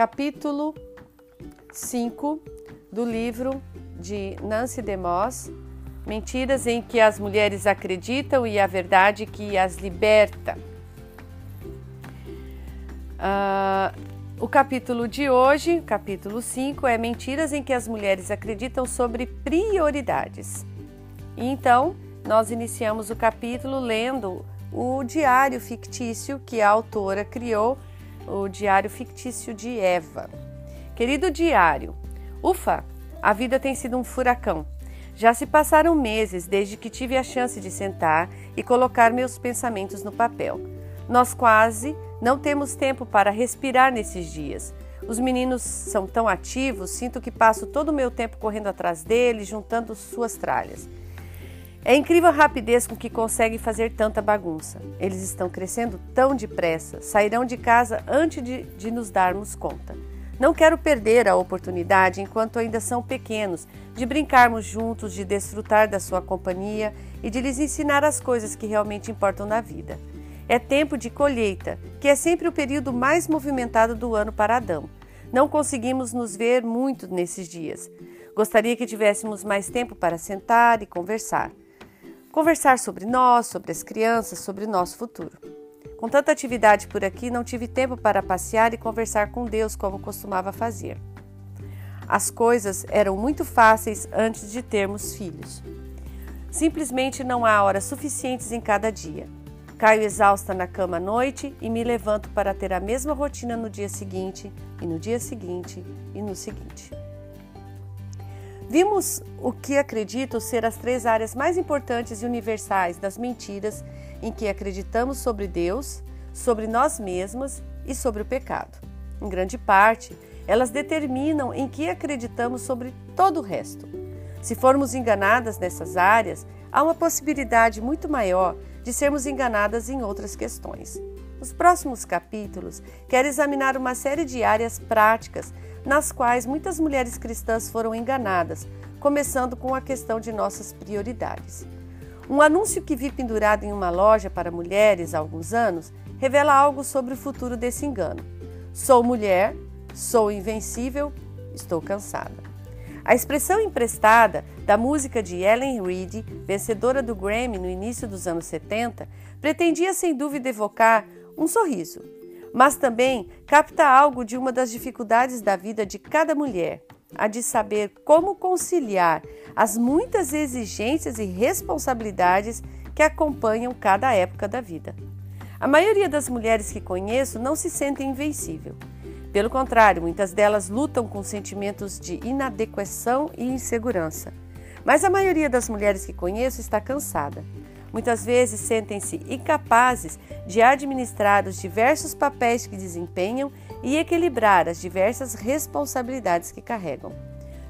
capítulo 5 do livro de Nancy DeMoss, Mentiras em que as mulheres acreditam e a verdade que as liberta. Uh, o capítulo de hoje, capítulo 5, é Mentiras em que as mulheres acreditam sobre prioridades. E então, nós iniciamos o capítulo lendo o diário fictício que a autora criou, o diário fictício de Eva. Querido diário, ufa, a vida tem sido um furacão. Já se passaram meses desde que tive a chance de sentar e colocar meus pensamentos no papel. Nós quase não temos tempo para respirar nesses dias. Os meninos são tão ativos, sinto que passo todo o meu tempo correndo atrás deles, juntando suas tralhas. É incrível a rapidez com que conseguem fazer tanta bagunça. Eles estão crescendo tão depressa, sairão de casa antes de, de nos darmos conta. Não quero perder a oportunidade, enquanto ainda são pequenos, de brincarmos juntos, de desfrutar da sua companhia e de lhes ensinar as coisas que realmente importam na vida. É tempo de colheita, que é sempre o período mais movimentado do ano para Adão. Não conseguimos nos ver muito nesses dias. Gostaria que tivéssemos mais tempo para sentar e conversar. Conversar sobre nós, sobre as crianças, sobre o nosso futuro. Com tanta atividade por aqui, não tive tempo para passear e conversar com Deus como costumava fazer. As coisas eram muito fáceis antes de termos filhos. Simplesmente não há horas suficientes em cada dia. Caio exausta na cama à noite e me levanto para ter a mesma rotina no dia seguinte, e no dia seguinte, e no seguinte. Vimos o que acredito ser as três áreas mais importantes e universais das mentiras em que acreditamos sobre Deus, sobre nós mesmas e sobre o pecado. Em grande parte, elas determinam em que acreditamos sobre todo o resto. Se formos enganadas nessas áreas, há uma possibilidade muito maior de sermos enganadas em outras questões. Nos próximos capítulos, quero examinar uma série de áreas práticas nas quais muitas mulheres cristãs foram enganadas, começando com a questão de nossas prioridades. Um anúncio que vi pendurado em uma loja para mulheres há alguns anos revela algo sobre o futuro desse engano. Sou mulher, sou invencível, estou cansada. A expressão emprestada da música de Ellen Reed, vencedora do Grammy no início dos anos 70, pretendia sem dúvida evocar um sorriso, mas também capta algo de uma das dificuldades da vida de cada mulher, a de saber como conciliar as muitas exigências e responsabilidades que acompanham cada época da vida. A maioria das mulheres que conheço não se sente invencível. Pelo contrário, muitas delas lutam com sentimentos de inadequação e insegurança. Mas a maioria das mulheres que conheço está cansada. Muitas vezes sentem-se incapazes de administrar os diversos papéis que desempenham e equilibrar as diversas responsabilidades que carregam.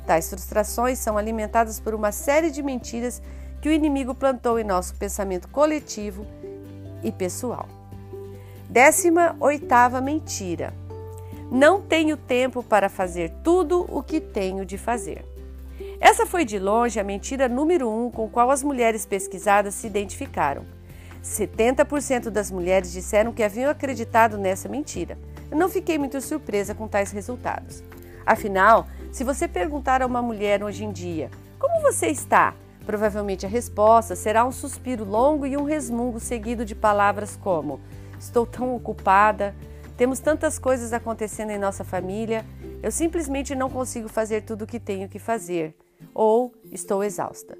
Tais frustrações são alimentadas por uma série de mentiras que o inimigo plantou em nosso pensamento coletivo e pessoal. Décima oitava mentira. Não tenho tempo para fazer tudo o que tenho de fazer. Essa foi de longe a mentira número um com qual as mulheres pesquisadas se identificaram. 70% das mulheres disseram que haviam acreditado nessa mentira. Eu não fiquei muito surpresa com tais resultados. Afinal, se você perguntar a uma mulher hoje em dia como você está, provavelmente a resposta será um suspiro longo e um resmungo seguido de palavras como: Estou tão ocupada, temos tantas coisas acontecendo em nossa família, eu simplesmente não consigo fazer tudo o que tenho que fazer, ou estou exausta.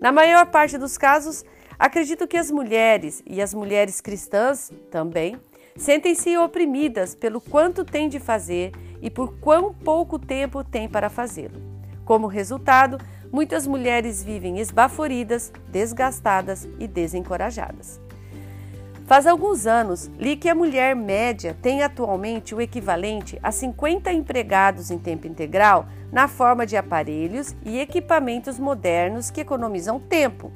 Na maior parte dos casos, acredito que as mulheres, e as mulheres cristãs também, sentem-se oprimidas pelo quanto têm de fazer e por quão pouco tempo têm para fazê-lo. Como resultado, muitas mulheres vivem esbaforidas, desgastadas e desencorajadas. Faz alguns anos, li que a mulher média tem atualmente o equivalente a 50 empregados em tempo integral na forma de aparelhos e equipamentos modernos que economizam tempo.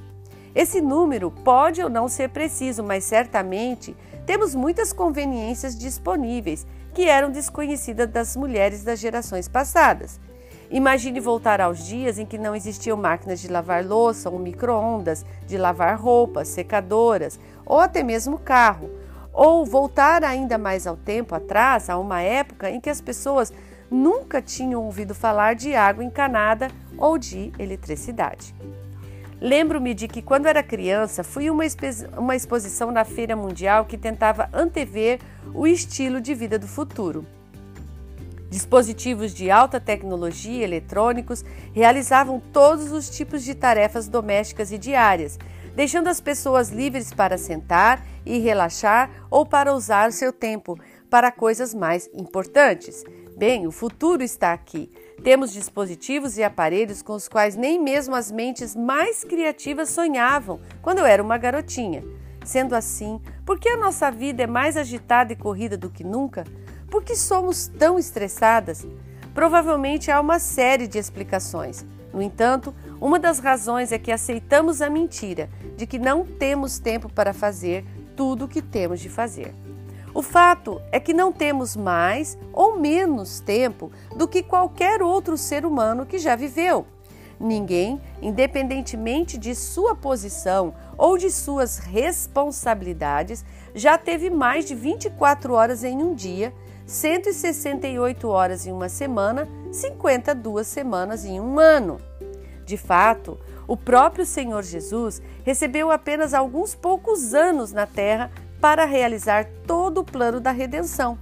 Esse número pode ou não ser preciso, mas certamente temos muitas conveniências disponíveis que eram desconhecidas das mulheres das gerações passadas. Imagine voltar aos dias em que não existiam máquinas de lavar louça ou micro-ondas, de lavar roupas, secadoras ou até mesmo carro, Ou voltar ainda mais ao tempo atrás, a uma época em que as pessoas nunca tinham ouvido falar de água encanada ou de eletricidade. Lembro-me de que, quando era criança, fui uma, uma exposição na Feira Mundial que tentava antever o estilo de vida do futuro. Dispositivos de alta tecnologia eletrônicos realizavam todos os tipos de tarefas domésticas e diárias, deixando as pessoas livres para sentar e relaxar ou para usar seu tempo para coisas mais importantes. Bem, o futuro está aqui. Temos dispositivos e aparelhos com os quais nem mesmo as mentes mais criativas sonhavam quando eu era uma garotinha. Sendo assim, por que a nossa vida é mais agitada e corrida do que nunca? Por que somos tão estressadas? Provavelmente há uma série de explicações. No entanto, uma das razões é que aceitamos a mentira de que não temos tempo para fazer tudo o que temos de fazer. O fato é que não temos mais ou menos tempo do que qualquer outro ser humano que já viveu. Ninguém, independentemente de sua posição ou de suas responsabilidades, já teve mais de 24 horas em um dia 168 horas em uma semana, 52 semanas em um ano. De fato, o próprio Senhor Jesus recebeu apenas alguns poucos anos na terra para realizar todo o plano da redenção.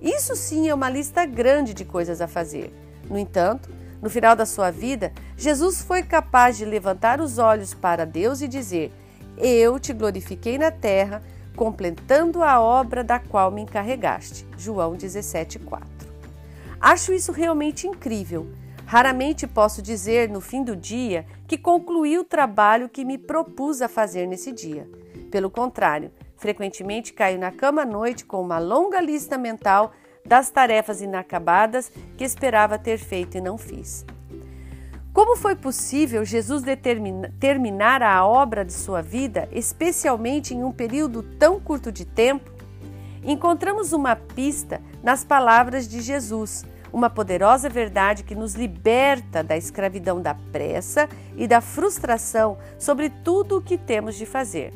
Isso sim é uma lista grande de coisas a fazer. No entanto, no final da sua vida, Jesus foi capaz de levantar os olhos para Deus e dizer: Eu te glorifiquei na terra completando a obra da qual me encarregaste. João 17:4. Acho isso realmente incrível. Raramente posso dizer no fim do dia que concluí o trabalho que me propus a fazer nesse dia. Pelo contrário, frequentemente caio na cama à noite com uma longa lista mental das tarefas inacabadas que esperava ter feito e não fiz. Como foi possível Jesus terminar a obra de sua vida, especialmente em um período tão curto de tempo? Encontramos uma pista nas palavras de Jesus, uma poderosa verdade que nos liberta da escravidão da pressa e da frustração sobre tudo o que temos de fazer.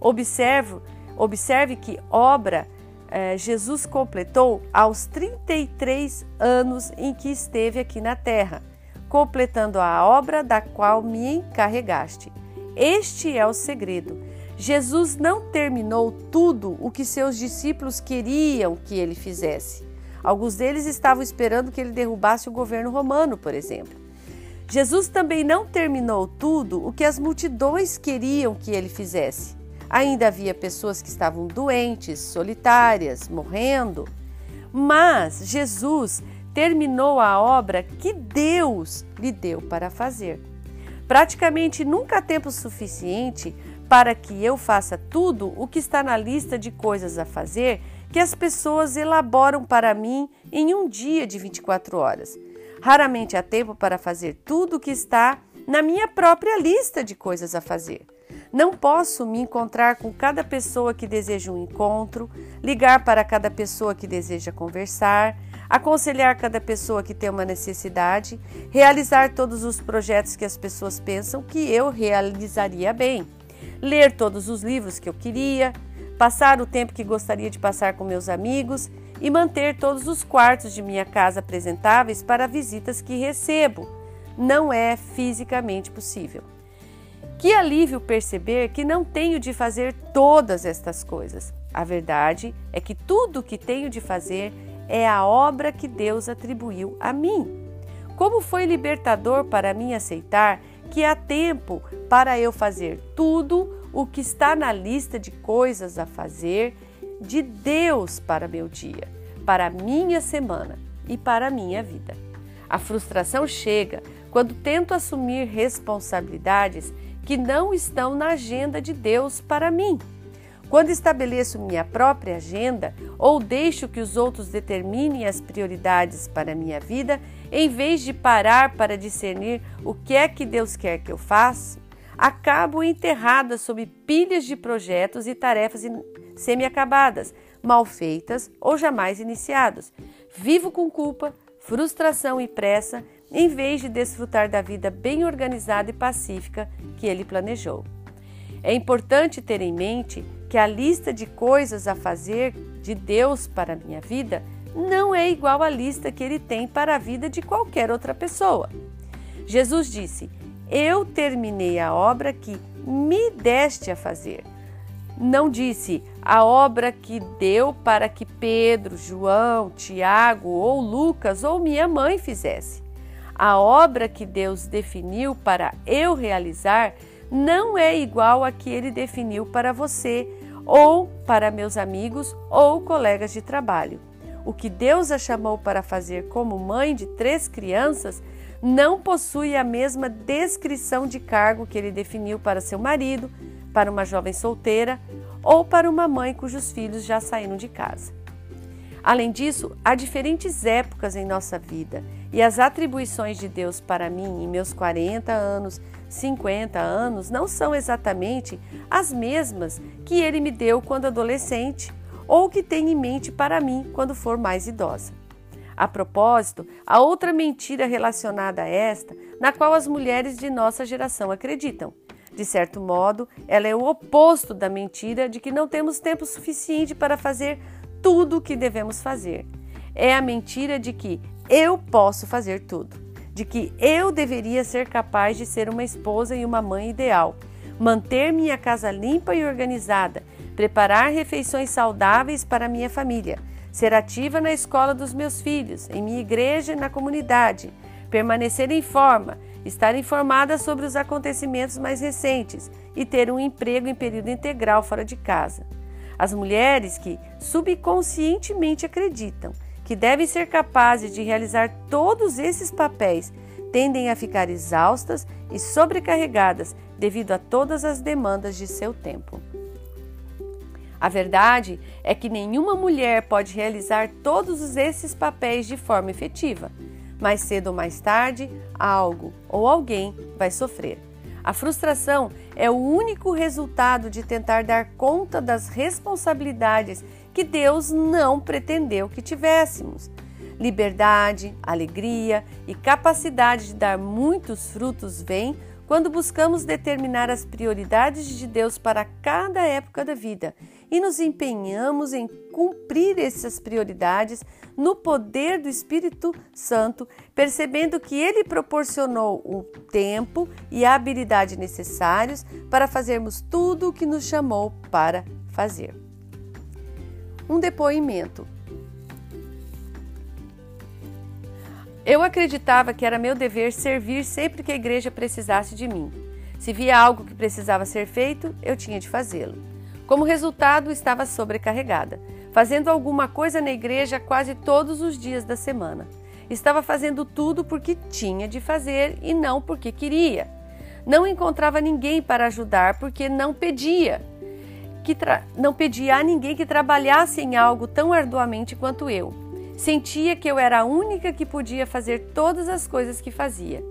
Observe, observe que obra eh, Jesus completou aos 33 anos em que esteve aqui na terra completando a obra da qual me encarregaste. Este é o segredo. Jesus não terminou tudo o que seus discípulos queriam que ele fizesse. Alguns deles estavam esperando que ele derrubasse o governo romano, por exemplo. Jesus também não terminou tudo o que as multidões queriam que ele fizesse. Ainda havia pessoas que estavam doentes, solitárias, morrendo. Mas Jesus terminou a obra que Deus lhe deu para fazer. Praticamente nunca há tempo suficiente para que eu faça tudo o que está na lista de coisas a fazer que as pessoas elaboram para mim em um dia de 24 horas. Raramente há tempo para fazer tudo o que está na minha própria lista de coisas a fazer. Não posso me encontrar com cada pessoa que deseja um encontro, ligar para cada pessoa que deseja conversar, aconselhar cada pessoa que tem uma necessidade, realizar todos os projetos que as pessoas pensam que eu realizaria bem, ler todos os livros que eu queria, passar o tempo que gostaria de passar com meus amigos e manter todos os quartos de minha casa apresentáveis para visitas que recebo. Não é fisicamente possível. Que alívio perceber que não tenho de fazer todas estas coisas. A verdade é que tudo o que tenho de fazer é a obra que Deus atribuiu a mim. Como foi libertador para mim aceitar que há tempo para eu fazer tudo o que está na lista de coisas a fazer de Deus para meu dia, para minha semana e para minha vida. A frustração chega quando tento assumir responsabilidades que não estão na agenda de Deus para mim. Quando estabeleço minha própria agenda ou deixo que os outros determinem as prioridades para minha vida, em vez de parar para discernir o que é que Deus quer que eu faça, acabo enterrada sob pilhas de projetos e tarefas semi-acabadas, mal feitas ou jamais iniciados. Vivo com culpa, frustração e pressa, em vez de desfrutar da vida bem organizada e pacífica que ele planejou. É importante ter em mente que a lista de coisas a fazer de Deus para a minha vida não é igual à lista que ele tem para a vida de qualquer outra pessoa. Jesus disse: Eu terminei a obra que me deste a fazer. Não disse a obra que deu para que Pedro, João, Tiago ou Lucas ou minha mãe fizesse. A obra que Deus definiu para eu realizar não é igual a que ele definiu para você ou para meus amigos ou colegas de trabalho. O que Deus a chamou para fazer como mãe de três crianças não possui a mesma descrição de cargo que ele definiu para seu marido, para uma jovem solteira ou para uma mãe cujos filhos já saíram de casa. Além disso, há diferentes épocas em nossa vida e as atribuições de Deus para mim em meus 40 anos, 50 anos não são exatamente as mesmas que ele me deu quando adolescente ou que tem em mente para mim quando for mais idosa. A propósito, há outra mentira relacionada a esta, na qual as mulheres de nossa geração acreditam. De certo modo, ela é o oposto da mentira de que não temos tempo suficiente para fazer tudo o que devemos fazer. É a mentira de que eu posso fazer tudo, de que eu deveria ser capaz de ser uma esposa e uma mãe ideal, manter minha casa limpa e organizada, preparar refeições saudáveis para minha família ser ativa na escola dos meus filhos, em minha igreja e na comunidade, permanecer em forma, estar informada sobre os acontecimentos mais recentes e ter um emprego em período integral fora de casa. As mulheres que subconscientemente acreditam que devem ser capazes de realizar todos esses papéis tendem a ficar exaustas e sobrecarregadas devido a todas as demandas de seu tempo. A verdade é que nenhuma mulher pode realizar todos esses papéis de forma efetiva. Mais cedo ou mais tarde, algo ou alguém vai sofrer. A frustração é o único resultado de tentar dar conta das responsabilidades que Deus não pretendeu que tivéssemos. Liberdade, alegria e capacidade de dar muitos frutos vêm quando buscamos determinar as prioridades de Deus para cada época da vida e nos empenhamos em cumprir essas prioridades no poder do Espírito Santo, percebendo que ele proporcionou o tempo e a habilidade necessários para fazermos tudo o que nos chamou para fazer. Um depoimento. Eu acreditava que era meu dever servir sempre que a igreja precisasse de mim. Se via algo que precisava ser feito, eu tinha de fazê-lo. Como resultado, estava sobrecarregada, fazendo alguma coisa na igreja quase todos os dias da semana. Estava fazendo tudo porque tinha de fazer e não porque queria. Não encontrava ninguém para ajudar porque não pedia. Que não pedia a ninguém que trabalhasse em algo tão arduamente quanto eu. Sentia que eu era a única que podia fazer todas as coisas que fazia.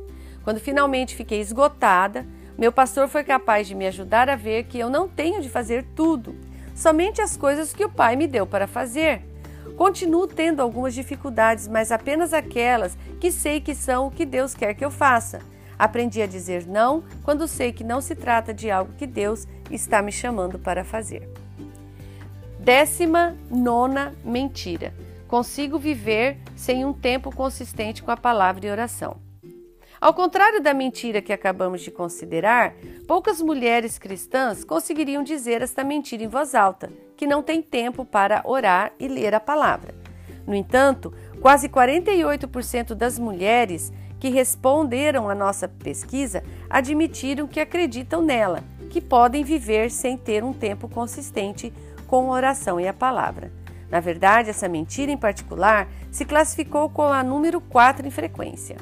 Quando finalmente fiquei esgotada, meu pastor foi capaz de me ajudar a ver que eu não tenho de fazer tudo, somente as coisas que o Pai me deu para fazer. Continuo tendo algumas dificuldades, mas apenas aquelas que sei que são o que Deus quer que eu faça. Aprendi a dizer não quando sei que não se trata de algo que Deus está me chamando para fazer. Décima nona mentira. Consigo viver sem um tempo consistente com a palavra e oração. Ao contrário da mentira que acabamos de considerar, poucas mulheres cristãs conseguiriam dizer esta mentira em voz alta, que não tem tempo para orar e ler a palavra. No entanto, quase 48% das mulheres que responderam à nossa pesquisa admitiram que acreditam nela, que podem viver sem ter um tempo consistente com a oração e a palavra. Na verdade, essa mentira em particular se classificou com a número 4 em frequência.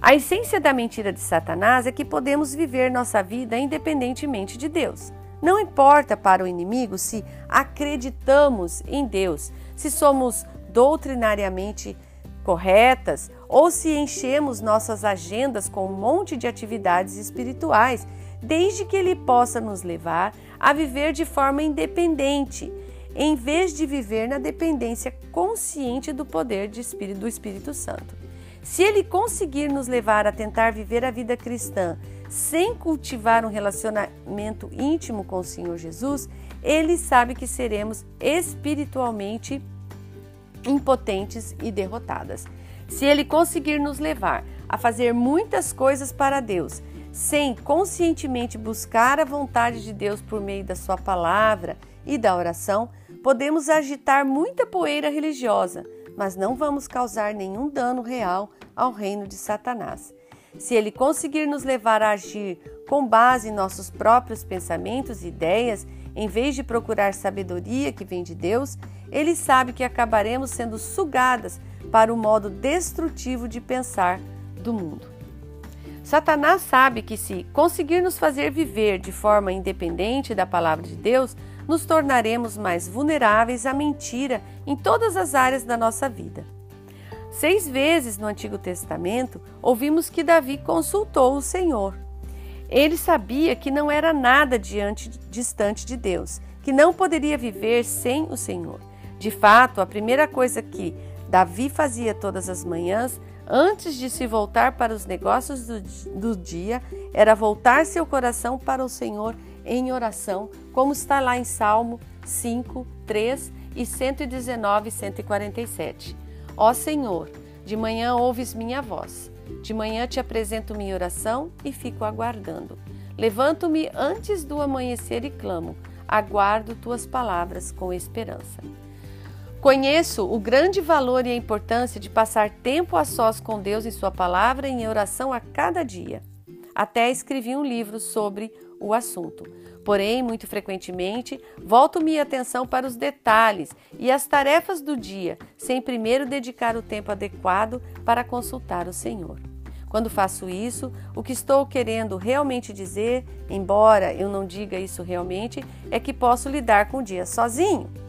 A essência da mentira de Satanás é que podemos viver nossa vida independentemente de Deus. Não importa para o inimigo se acreditamos em Deus, se somos doutrinariamente corretas ou se enchemos nossas agendas com um monte de atividades espirituais, desde que ele possa nos levar a viver de forma independente, em vez de viver na dependência consciente do poder de Espírito, do Espírito Santo. Se ele conseguir nos levar a tentar viver a vida cristã sem cultivar um relacionamento íntimo com o Senhor Jesus, ele sabe que seremos espiritualmente impotentes e derrotadas. Se ele conseguir nos levar a fazer muitas coisas para Deus, sem conscientemente buscar a vontade de Deus por meio da Sua palavra e da oração, podemos agitar muita poeira religiosa, mas não vamos causar nenhum dano real ao reino de Satanás. Se ele conseguir nos levar a agir com base em nossos próprios pensamentos e ideias, em vez de procurar sabedoria que vem de Deus, ele sabe que acabaremos sendo sugadas para o modo destrutivo de pensar do mundo. Satanás sabe que se conseguir nos fazer viver de forma independente da palavra de Deus, nos tornaremos mais vulneráveis à mentira em todas as áreas da nossa vida. Seis vezes no Antigo Testamento ouvimos que Davi consultou o Senhor. Ele sabia que não era nada diante, distante de Deus, que não poderia viver sem o Senhor. De fato, a primeira coisa que Davi fazia todas as manhãs, antes de se voltar para os negócios do, do dia, era voltar seu coração para o Senhor em oração, como está lá em Salmo 5, 3 e 119 e 147. Ó Senhor, de manhã ouves minha voz. De manhã te apresento minha oração e fico aguardando. Levanto-me antes do amanhecer e clamo. Aguardo tuas palavras com esperança. Conheço o grande valor e a importância de passar tempo a sós com Deus em Sua palavra e em oração a cada dia. Até escrevi um livro sobre o assunto. Porém, muito frequentemente, volto minha atenção para os detalhes e as tarefas do dia, sem primeiro dedicar o tempo adequado para consultar o Senhor. Quando faço isso, o que estou querendo realmente dizer, embora eu não diga isso realmente, é que posso lidar com o dia sozinho,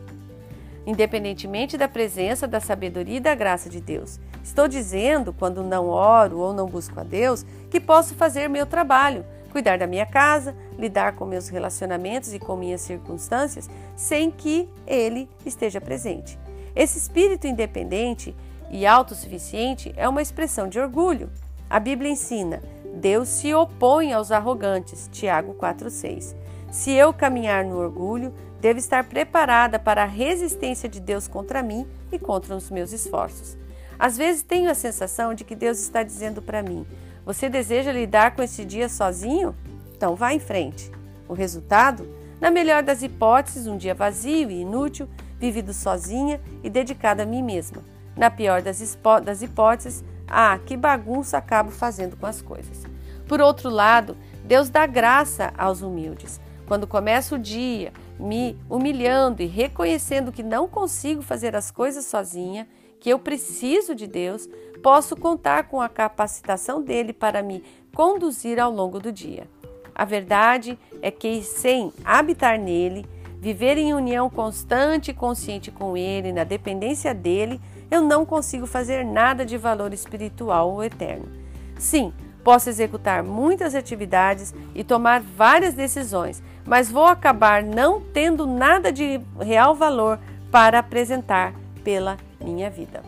independentemente da presença da sabedoria e da graça de Deus. Estou dizendo, quando não oro ou não busco a Deus, que posso fazer meu trabalho, cuidar da minha casa, lidar com meus relacionamentos e com minhas circunstâncias sem que ele esteja presente. Esse espírito independente e autossuficiente é uma expressão de orgulho. A Bíblia ensina: Deus se opõe aos arrogantes. Tiago 4:6. Se eu caminhar no orgulho, devo estar preparada para a resistência de Deus contra mim e contra os meus esforços. Às vezes tenho a sensação de que Deus está dizendo para mim: você deseja lidar com esse dia sozinho? Então vá em frente. O resultado? Na melhor das hipóteses, um dia vazio e inútil, vivido sozinha e dedicada a mim mesma. Na pior das, das hipóteses, ah, que bagunça acabo fazendo com as coisas. Por outro lado, Deus dá graça aos humildes. Quando começo o dia me humilhando e reconhecendo que não consigo fazer as coisas sozinha, que eu preciso de Deus, posso contar com a capacitação dele para me conduzir ao longo do dia. A verdade é que, sem habitar nele, viver em união constante e consciente com ele, na dependência dele, eu não consigo fazer nada de valor espiritual ou eterno. Sim, posso executar muitas atividades e tomar várias decisões, mas vou acabar não tendo nada de real valor para apresentar pela minha vida.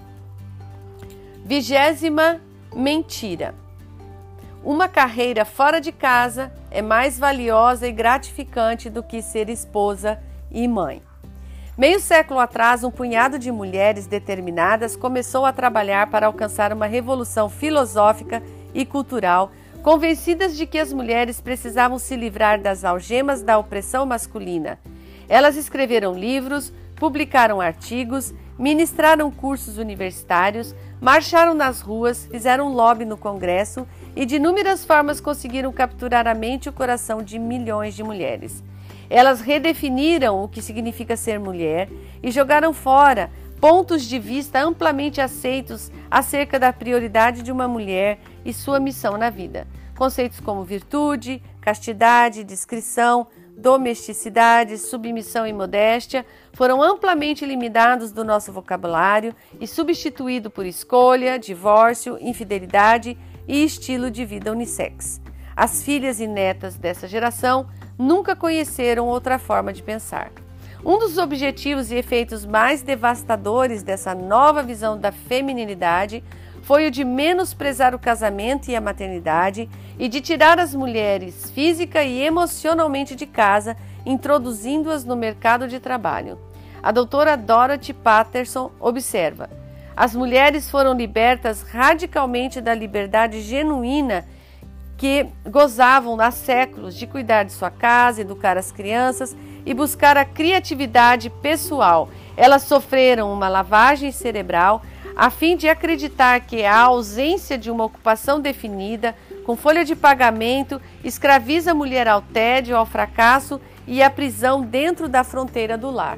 Vigésima mentira. Uma carreira fora de casa é mais valiosa e gratificante do que ser esposa e mãe. Meio século atrás, um punhado de mulheres determinadas começou a trabalhar para alcançar uma revolução filosófica e cultural, convencidas de que as mulheres precisavam se livrar das algemas da opressão masculina. Elas escreveram livros, publicaram artigos, ministraram cursos universitários, marcharam nas ruas, fizeram lobby no Congresso e de inúmeras formas conseguiram capturar a mente e o coração de milhões de mulheres. Elas redefiniram o que significa ser mulher e jogaram fora pontos de vista amplamente aceitos acerca da prioridade de uma mulher e sua missão na vida. Conceitos como virtude, castidade, discrição, domesticidade, submissão e modéstia foram amplamente eliminados do nosso vocabulário e substituídos por escolha, divórcio, infidelidade e estilo de vida unissex. As filhas e netas dessa geração nunca conheceram outra forma de pensar. Um dos objetivos e efeitos mais devastadores dessa nova visão da feminilidade foi o de menosprezar o casamento e a maternidade e de tirar as mulheres física e emocionalmente de casa, introduzindo-as no mercado de trabalho. A doutora Dorothy Patterson observa: as mulheres foram libertas radicalmente da liberdade genuína que gozavam há séculos de cuidar de sua casa, educar as crianças e buscar a criatividade pessoal. Elas sofreram uma lavagem cerebral a fim de acreditar que a ausência de uma ocupação definida, com folha de pagamento, escraviza a mulher ao tédio, ao fracasso e à prisão dentro da fronteira do lar.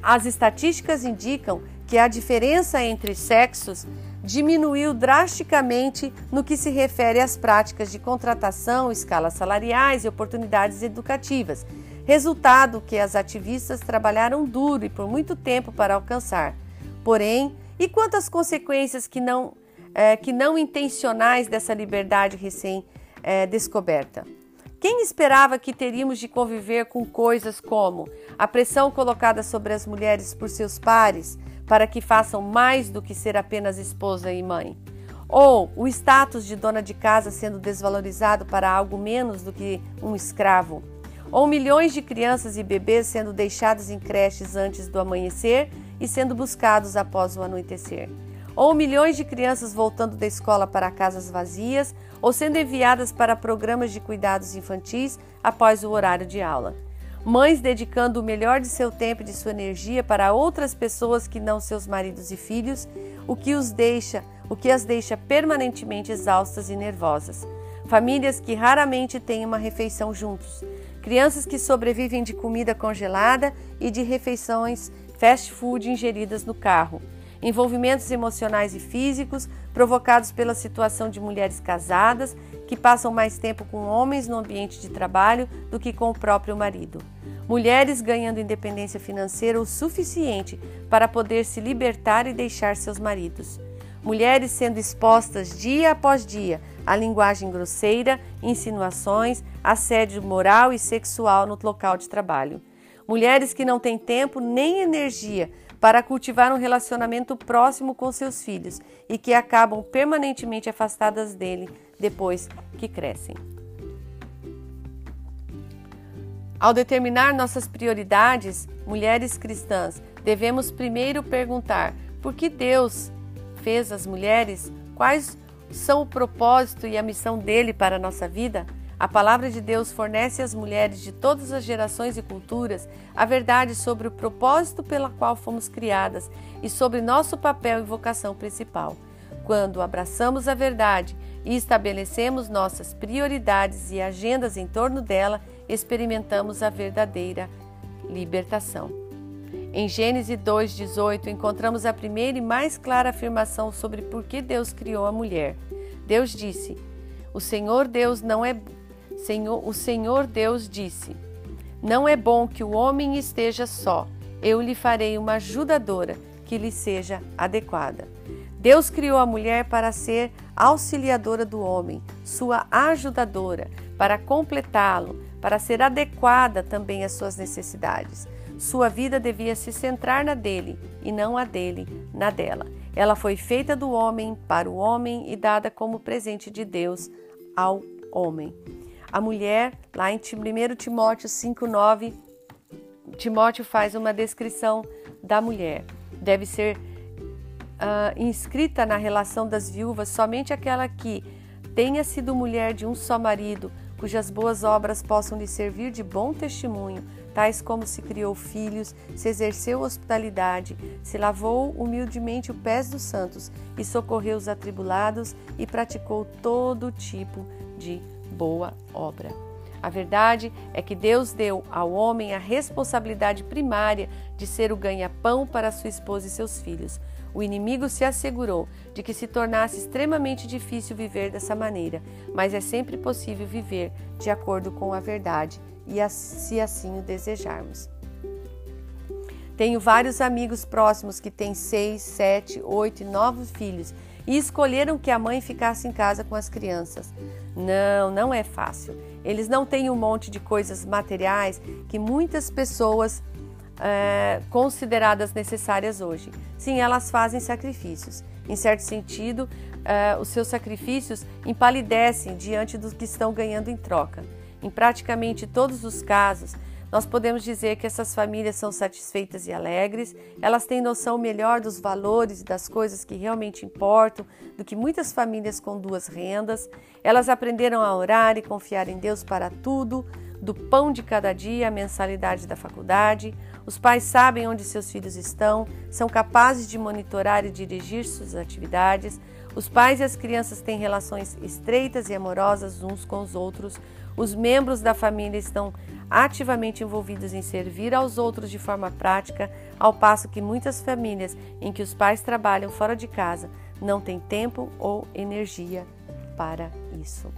As estatísticas indicam que a diferença entre sexos diminuiu drasticamente no que se refere às práticas de contratação, escalas salariais e oportunidades educativas, resultado que as ativistas trabalharam duro e por muito tempo para alcançar. Porém, e quanto às consequências que não, é, que não intencionais dessa liberdade recém-descoberta? É, Quem esperava que teríamos de conviver com coisas como a pressão colocada sobre as mulheres por seus pares, para que façam mais do que ser apenas esposa e mãe. Ou o status de dona de casa sendo desvalorizado para algo menos do que um escravo. Ou milhões de crianças e bebês sendo deixados em creches antes do amanhecer e sendo buscados após o anoitecer. Ou milhões de crianças voltando da escola para casas vazias ou sendo enviadas para programas de cuidados infantis após o horário de aula mães dedicando o melhor de seu tempo e de sua energia para outras pessoas que não seus maridos e filhos, o que os deixa, o que as deixa permanentemente exaustas e nervosas. Famílias que raramente têm uma refeição juntos. Crianças que sobrevivem de comida congelada e de refeições fast food ingeridas no carro. Envolvimentos emocionais e físicos provocados pela situação de mulheres casadas que passam mais tempo com homens no ambiente de trabalho do que com o próprio marido. Mulheres ganhando independência financeira o suficiente para poder se libertar e deixar seus maridos. Mulheres sendo expostas dia após dia à linguagem grosseira, insinuações, assédio moral e sexual no local de trabalho. Mulheres que não têm tempo nem energia para cultivar um relacionamento próximo com seus filhos e que acabam permanentemente afastadas dele depois que crescem. Ao determinar nossas prioridades, mulheres cristãs, devemos primeiro perguntar por que Deus fez as mulheres, quais são o propósito e a missão dele para a nossa vida. A palavra de Deus fornece às mulheres de todas as gerações e culturas a verdade sobre o propósito pela qual fomos criadas e sobre nosso papel e vocação principal. Quando abraçamos a verdade e estabelecemos nossas prioridades e agendas em torno dela, experimentamos a verdadeira libertação. Em Gênesis 2:18 encontramos a primeira e mais clara afirmação sobre por que Deus criou a mulher. Deus disse: "O Senhor Deus não é Senhor, o Senhor Deus disse: Não é bom que o homem esteja só. Eu lhe farei uma ajudadora que lhe seja adequada." Deus criou a mulher para ser auxiliadora do homem, sua ajudadora, para completá-lo, para ser adequada também às suas necessidades. Sua vida devia se centrar na dele e não a dele na dela. Ela foi feita do homem para o homem e dada como presente de Deus ao homem. A mulher, lá em 1 Timóteo 5,9, Timóteo faz uma descrição da mulher. Deve ser uh, inscrita na relação das viúvas somente aquela que tenha sido mulher de um só marido, cujas boas obras possam lhe servir de bom testemunho, tais como se criou filhos, se exerceu hospitalidade, se lavou humildemente os pés dos santos e socorreu os atribulados e praticou todo tipo de boa obra. A verdade é que Deus deu ao homem a responsabilidade primária de ser o ganha-pão para sua esposa e seus filhos. O inimigo se assegurou de que se tornasse extremamente difícil viver dessa maneira, mas é sempre possível viver de acordo com a verdade e se assim o desejarmos. Tenho vários amigos próximos que têm seis, sete, oito e nove filhos e escolheram que a mãe ficasse em casa com as crianças. Não, não é fácil. Eles não têm um monte de coisas materiais que muitas pessoas é, consideradas necessárias hoje. Sim, elas fazem sacrifícios. Em certo sentido, é, os seus sacrifícios empalidecem diante dos que estão ganhando em troca. Em praticamente todos os casos, nós podemos dizer que essas famílias são satisfeitas e alegres, elas têm noção melhor dos valores e das coisas que realmente importam do que muitas famílias com duas rendas. Elas aprenderam a orar e confiar em Deus para tudo, do pão de cada dia à mensalidade da faculdade. Os pais sabem onde seus filhos estão, são capazes de monitorar e dirigir suas atividades. Os pais e as crianças têm relações estreitas e amorosas uns com os outros. Os membros da família estão ativamente envolvidos em servir aos outros de forma prática, ao passo que muitas famílias em que os pais trabalham fora de casa não têm tempo ou energia para isso.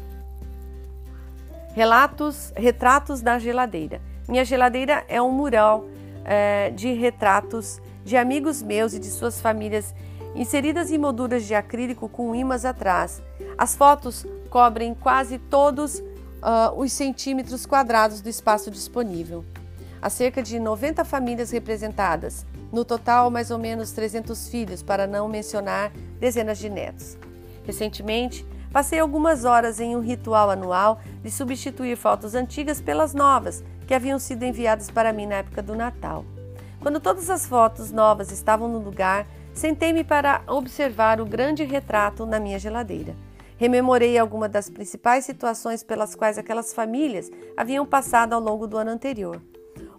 Relatos, retratos da geladeira. Minha geladeira é um mural é, de retratos de amigos meus e de suas famílias inseridas em molduras de acrílico com imãs atrás. As fotos cobrem quase todos uh, os centímetros quadrados do espaço disponível. Há cerca de 90 famílias representadas, no total mais ou menos 300 filhos, para não mencionar dezenas de netos. Recentemente, passei algumas horas em um ritual anual de substituir fotos antigas pelas novas que haviam sido enviadas para mim na época do Natal. Quando todas as fotos novas estavam no lugar, sentei-me para observar o grande retrato na minha geladeira. Rememorei algumas das principais situações pelas quais aquelas famílias haviam passado ao longo do ano anterior.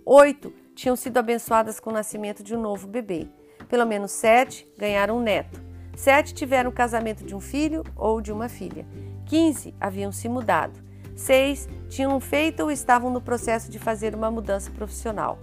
Oito tinham sido abençoadas com o nascimento de um novo bebê. Pelo menos sete ganharam um neto. Sete tiveram o casamento de um filho ou de uma filha. Quinze haviam se mudado. Seis tinham feito ou estavam no processo de fazer uma mudança profissional.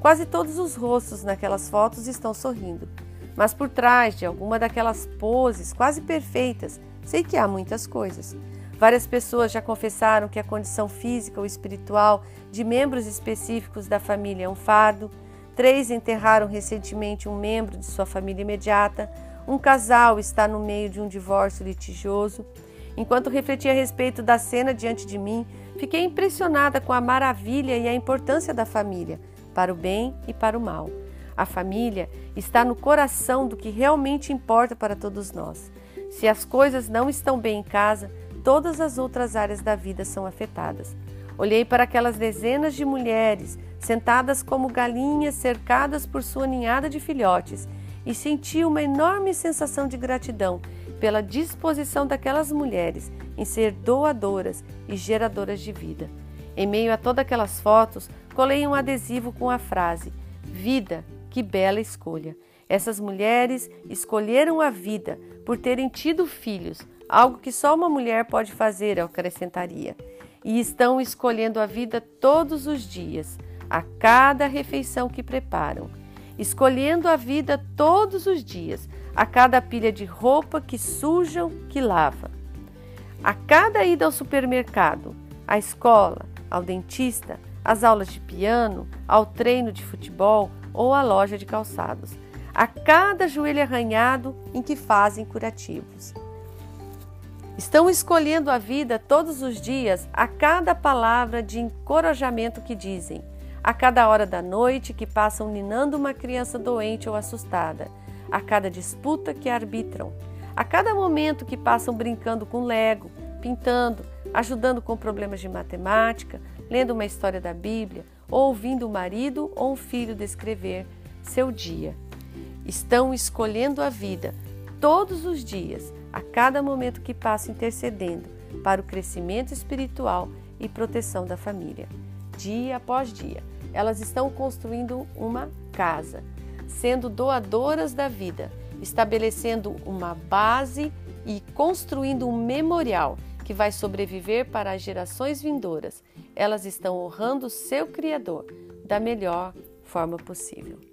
Quase todos os rostos naquelas fotos estão sorrindo, mas por trás de alguma daquelas poses quase perfeitas Sei que há muitas coisas. Várias pessoas já confessaram que a condição física ou espiritual de membros específicos da família é um fardo. Três enterraram recentemente um membro de sua família imediata. Um casal está no meio de um divórcio litigioso. Enquanto refletia a respeito da cena diante de mim, fiquei impressionada com a maravilha e a importância da família, para o bem e para o mal. A família está no coração do que realmente importa para todos nós. Se as coisas não estão bem em casa, todas as outras áreas da vida são afetadas. Olhei para aquelas dezenas de mulheres sentadas como galinhas cercadas por sua ninhada de filhotes e senti uma enorme sensação de gratidão pela disposição daquelas mulheres em ser doadoras e geradoras de vida. Em meio a todas aquelas fotos, colei um adesivo com a frase: Vida, que bela escolha. Essas mulheres escolheram a vida por terem tido filhos, algo que só uma mulher pode fazer, eu acrescentaria. E estão escolhendo a vida todos os dias, a cada refeição que preparam. Escolhendo a vida todos os dias, a cada pilha de roupa que sujam, que lava. A cada ida ao supermercado, à escola, ao dentista, às aulas de piano, ao treino de futebol ou à loja de calçados a cada joelho arranhado em que fazem curativos. Estão escolhendo a vida todos os dias a cada palavra de encorajamento que dizem, a cada hora da noite que passam ninando uma criança doente ou assustada, a cada disputa que arbitram, a cada momento que passam brincando com Lego, pintando, ajudando com problemas de matemática, lendo uma história da Bíblia ou ouvindo o marido ou um filho descrever seu dia estão escolhendo a vida todos os dias, a cada momento que passa intercedendo para o crescimento espiritual e proteção da família. Dia após dia, elas estão construindo uma casa, sendo doadoras da vida, estabelecendo uma base e construindo um memorial que vai sobreviver para as gerações vindouras. Elas estão honrando seu Criador da melhor forma possível.